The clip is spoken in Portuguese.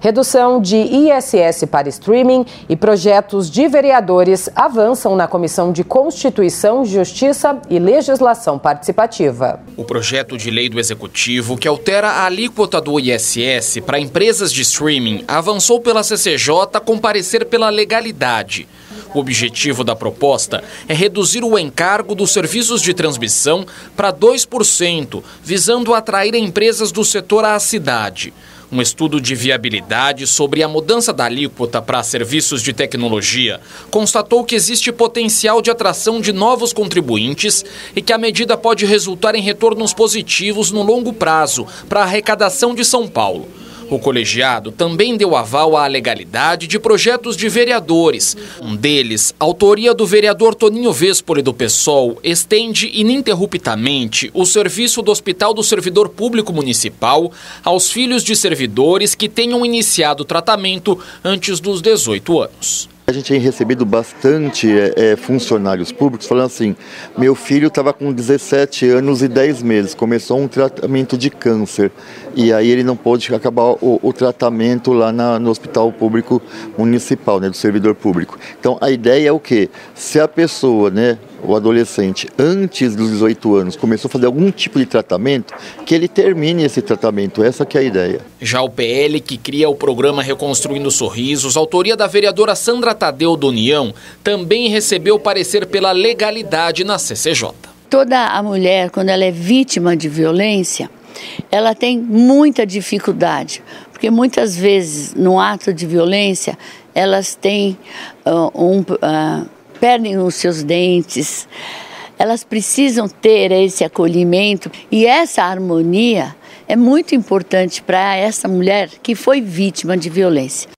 Redução de ISS para streaming e projetos de vereadores avançam na Comissão de Constituição, Justiça e Legislação Participativa. O projeto de lei do Executivo, que altera a alíquota do ISS para empresas de streaming, avançou pela CCJ com parecer pela legalidade. O objetivo da proposta é reduzir o encargo dos serviços de transmissão para 2%, visando atrair empresas do setor à cidade. Um estudo de viabilidade sobre a mudança da alíquota para serviços de tecnologia constatou que existe potencial de atração de novos contribuintes e que a medida pode resultar em retornos positivos no longo prazo para a arrecadação de São Paulo. O colegiado também deu aval à legalidade de projetos de vereadores. Um deles, autoria do vereador Toninho Vespoli do PSOL, estende ininterruptamente o serviço do Hospital do Servidor Público Municipal aos filhos de servidores que tenham iniciado o tratamento antes dos 18 anos. A gente tem recebido bastante é, é, funcionários públicos falando assim: meu filho estava com 17 anos e 10 meses, começou um tratamento de câncer e aí ele não pôde acabar o, o tratamento lá na, no hospital público municipal, né, do servidor público. Então a ideia é o que? Se a pessoa, né, o adolescente, antes dos 18 anos, começou a fazer algum tipo de tratamento, que ele termine esse tratamento. Essa que é a ideia. Já o PL, que cria o programa Reconstruindo Sorrisos, autoria da vereadora Sandra Tadeu do União, também recebeu parecer pela legalidade na CCJ. Toda a mulher, quando ela é vítima de violência, ela tem muita dificuldade, porque muitas vezes no ato de violência elas têm uh, um... Uh, perdem os seus dentes. Elas precisam ter esse acolhimento e essa harmonia é muito importante para essa mulher que foi vítima de violência.